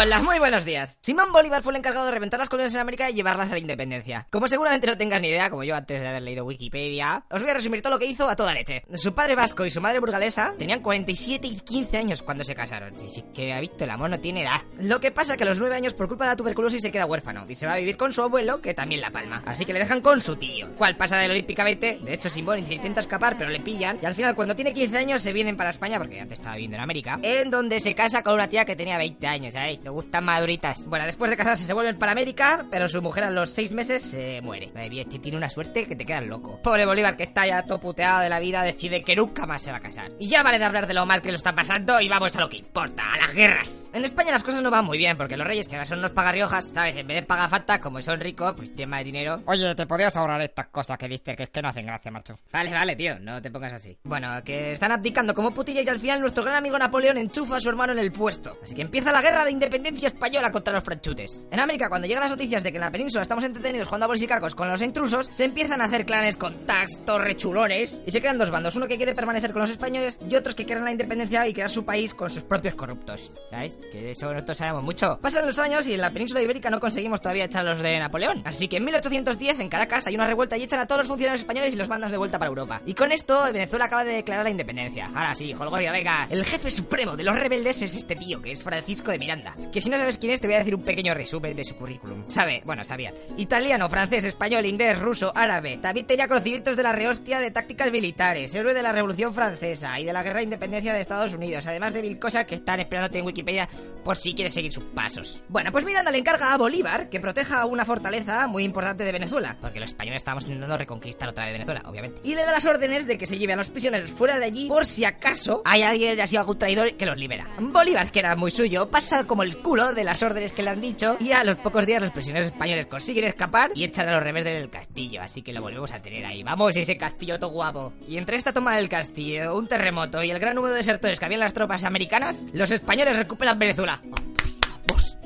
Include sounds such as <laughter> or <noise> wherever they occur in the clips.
Hola, muy buenos días. Simón Bolívar fue el encargado de reventar las colonias en América y llevarlas a la independencia. Como seguramente no tengas ni idea, como yo antes de haber leído Wikipedia, os voy a resumir todo lo que hizo a toda leche. Su padre vasco y su madre burgalesa tenían 47 y 15 años cuando se casaron. Si que ha visto, el amor no tiene edad. Lo que pasa que a los 9 años, por culpa de la tuberculosis, se queda huérfano y se va a vivir con su abuelo, que también la palma. Así que le dejan con su tío, cual pasa del olímpicamente. De hecho, Simón se intenta escapar, pero le pillan. Y al final, cuando tiene 15 años, se vienen para España, porque antes estaba viviendo en América, en donde se casa con una tía que tenía 20 años, ¿sabéis? Le gustan maduritas. Bueno, después de casarse se vuelven para América, pero su mujer a los 6 meses se muere. Madre mía, este tiene una suerte que te quedas loco. Pobre Bolívar, que está ya todo puteado de la vida, decide que nunca más se va a casar. Y ya vale de hablar de lo mal que lo está pasando y vamos a lo que importa, a las guerras. En España las cosas no van muy bien, porque los reyes que ahora son los pagarriojas, ¿sabes? En vez de pagar falta, como son ricos, pues tienen más dinero. Oye, te podrías ahorrar estas cosas que dices que es que no hacen gracia, macho. Vale, vale, tío, no te pongas así. Bueno, que están abdicando como putilla y al final nuestro gran amigo Napoleón enchufa a su hermano en el puesto. Así que empieza la guerra de independencia española contra los franchutes. En América, cuando llegan las noticias de que en la península estamos entretenidos jugando a bolis y cacos con los intrusos, se empiezan a hacer clanes con tags, torrechulones, y se crean dos bandos, uno que quiere permanecer con los españoles y otros que quieren la independencia y crear su país con sus propios corruptos. ¿Sabes? Que de eso nosotros sabemos mucho. Pasan los años y en la península ibérica no conseguimos todavía echar los de Napoleón. Así que en 1810, en Caracas, hay una revuelta y echan a todos los funcionarios españoles y los mandan de vuelta para Europa. Y con esto, Venezuela acaba de declarar la independencia. Ahora sí, Holgorio, venga. El jefe supremo de los rebeldes es este tío, que es Francisco de Miranda. Que si no sabes quién es, te voy a decir un pequeño resumen de su currículum. Sabe, bueno, sabía. Italiano, francés, español, inglés, ruso, árabe. También tenía conocimientos de la rehostia de tácticas militares, héroe de la Revolución Francesa y de la Guerra de Independencia de Estados Unidos, además de mil cosas que están esperándote en Wikipedia por si quieres seguir sus pasos. Bueno, pues Miranda le encarga a Bolívar que proteja una fortaleza muy importante de Venezuela, porque los españoles estábamos intentando reconquistar otra vez Venezuela, obviamente. Y le da las órdenes de que se lleve a los prisioneros fuera de allí por si acaso hay alguien así algún traidor que los libera. Bolívar, que era muy suyo, pasa como el culo de las órdenes que le han dicho y a los pocos días los prisioneros españoles consiguen escapar y echan a los rebeldes del castillo, así que lo volvemos a tener ahí. Vamos, ese castillo todo guapo. Y entre esta toma del castillo, un terremoto y el gran número de desertores que habían las tropas americanas, los españoles recuperan Venezuela.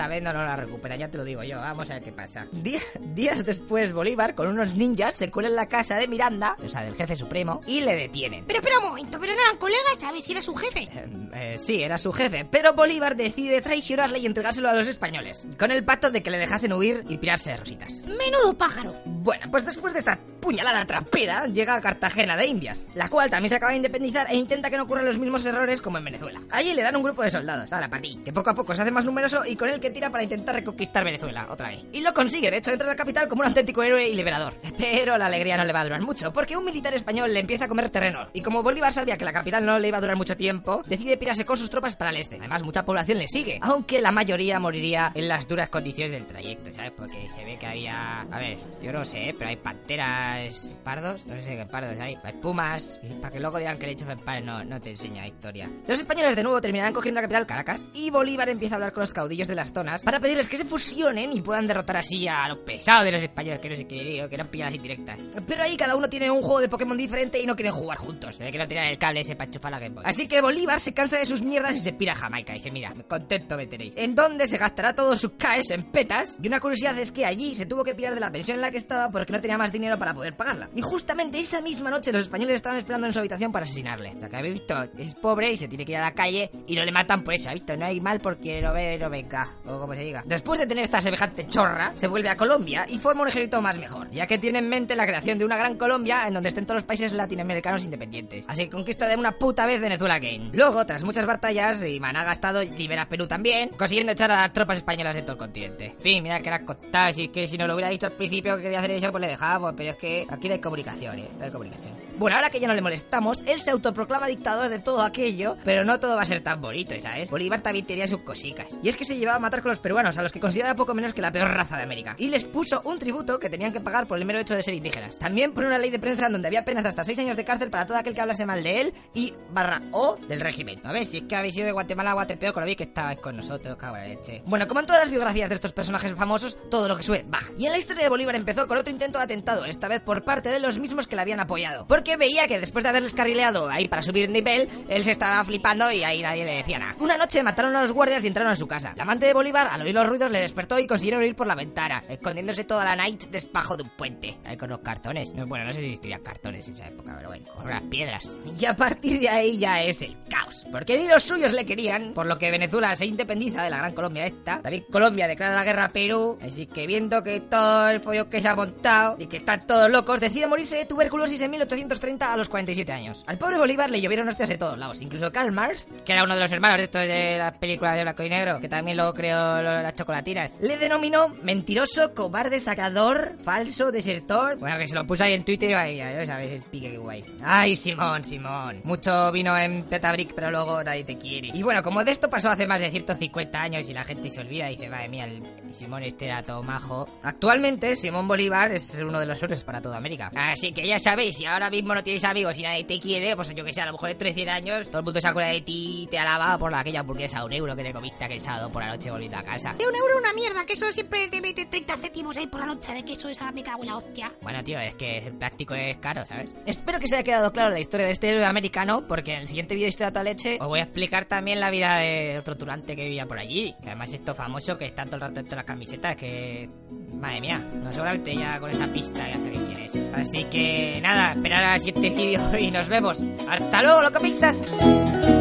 Esta vez no, no la recupera, ya te lo digo yo. Vamos a ver qué pasa. Día- días después, Bolívar, con unos ninjas, se cuela en la casa de Miranda, o sea, del jefe supremo, y le detienen. Pero espera un momento, pero no eran colegas, ¿sabes? Si era su jefe. Eh, eh, sí, era su jefe, pero Bolívar decide traicionarle y entregárselo a los españoles, con el pacto de que le dejasen huir y pirarse de rositas. Menudo pájaro. Bueno, pues después de esta puñalada trapera, llega a Cartagena de Indias, la cual también se acaba de independizar e intenta que no ocurran los mismos errores como en Venezuela. Allí le dan un grupo de soldados, ahora para ti, que poco a poco se hace más numeroso y con el que tira para intentar reconquistar Venezuela otra vez. Y lo consigue, de hecho entra a la capital como un auténtico héroe y liberador. <laughs> Pero la alegría no le va a durar mucho, porque un militar español le empieza a comer terreno. Y como Bolívar sabía que la capital no le iba a durar mucho tiempo, decide pirarse con sus tropas para el este. Además, mucha población le sigue, aunque la mayoría moriría en las duras condiciones del trayecto, ¿sabes? Porque se ve que había... A ver, yo no sé, pero hay panteras, pardos, no sé qué pardos hay, hay pumas, para que luego digan que el hecho de no, no te enseña historia. Los españoles de nuevo terminarán cogiendo la capital Caracas y Bolívar empieza a hablar con los caudillos de las para pedirles que se fusionen y puedan derrotar así a los pesados de los españoles, que no sé qué que eran pilladas indirectas. Pero ahí cada uno tiene un juego de Pokémon diferente y no quieren jugar juntos, se ve que no tiran el cable ese para la Game Boy. Así que Bolívar se cansa de sus mierdas y se pira a Jamaica. Y dice, mira, contento me tenéis. En donde se gastará todos sus caes en petas. Y una curiosidad es que allí se tuvo que pirar de la pensión en la que estaba porque no tenía más dinero para poder pagarla. Y justamente esa misma noche los españoles estaban esperando en su habitación para asesinarle. O sea, que habéis visto, es pobre y se tiene que ir a la calle y no le matan por eso, ¿ha visto? No hay mal porque no ve, no venga, o como se diga. Después de tener esta semejante chorra, se vuelve a Colombia y forma un ejército más mejor, ya que tiene en mente la creación de una gran Colombia en donde estén todos los países latinoamericanos independientes. Así que conquista de una puta vez Venezuela Game. Luego, tras muchas batallas, y Man ha gastado libera Perú también, consiguiendo echar a las tropas españolas de todo el continente. En fin, mira que las contado, es que si no lo hubiera dicho al principio que quería hacer eso, pues le dejamos, pero es que aquí no hay comunicación, ¿eh? No hay comunicación. Bueno, ahora que ya no le molestamos, él se autoproclama dictador de todo aquello, pero no todo va a ser tan bonito, ¿sabes? Bolívar también tenía sus cositas. Y es que se llevaba a matar con los peruanos, a los que consideraba poco menos que la peor raza de América. Y les puso un tributo que tenían que pagar por el mero hecho de ser indígenas. También por una ley de prensa donde había penas de hasta 6 años de cárcel para todo aquel que hablase mal de él y barra O del régimen. A ver, si es que habéis ido de Guatemala a Guatepeo, con lo bien que estabais con nosotros, cabrón leche. Bueno, como en todas las biografías de estos personajes famosos, todo lo que sube baja. Y en la historia de Bolívar empezó con otro intento de atentado, esta vez por parte de los mismos que le habían apoyado. Porque veía que después de haberles carrileado ahí para subir nivel, él se estaba flipando y ahí nadie le decía nada. Una noche mataron a los guardias y entraron a su casa. La amante de Bolívar, al oír los ruidos, le despertó y consiguieron ir por la ventana, escondiéndose toda la night despajo de un puente. Ahí con los cartones. No, Bueno, no sé si existirían cartones en esa época, pero bueno, con las piedras. Y a partir de ahí ya es el caos. Porque ni los suyos le querían, por lo que Venezuela se independiza de la gran Colombia esta. También Colombia declara la guerra a Perú. Así que viendo que todo el follón que se ha montado y que están todos locos, decide morirse de tuberculosis en 1830 a los 47 años. Al pobre Bolívar le llovieron hostias de todos lados. Incluso Karl Marx, que era uno de los hermanos de estos de las películas de blanco y negro, que también lo creó las chocolatinas, le denominó mentiroso, cobarde, sacador, falso, desertor. Bueno, que se lo puso ahí en Twitter y ahí, ya sabes el pique que guay. Ay, Simón, Simón. Mucho vino en Tetabric, pero luego nadie te quiere. Y bueno, como de esto pasó hace más de 150 años y la gente se olvida y dice, madre mía, el Simón este era todo majo. Actualmente, Simón Bolívar es uno de los héroes para toda América. Así que ya sabéis, si ahora mismo no tienes amigos y nadie te quiere, pues yo que sé, a lo mejor dentro de 100 años todo el mundo se acuerda de ti y te alaba por la- aquella hamburguesa a un euro que te comiste aquel sábado por la noche volviendo a casa. De un euro una mierda, que eso siempre te mete 30 céntimos ahí por la noche de queso, esa me cago en la hostia. Bueno, tío, es que el plástico es caro, ¿sabes? Espero que se haya quedado claro la historia de este héroe americano, porque en el siguiente vídeo de Historia de toda leche os voy a explicar también la vida de otro turante que vivía por allí. Que además esto famoso, que está todo el rato dentro de las camisetas, que... Madre mía, no seguramente ya con esa pista ya sabéis quién es. Así que nada, esperar al siguiente vídeo y nos vemos. ¡Hasta luego, loco pizzas!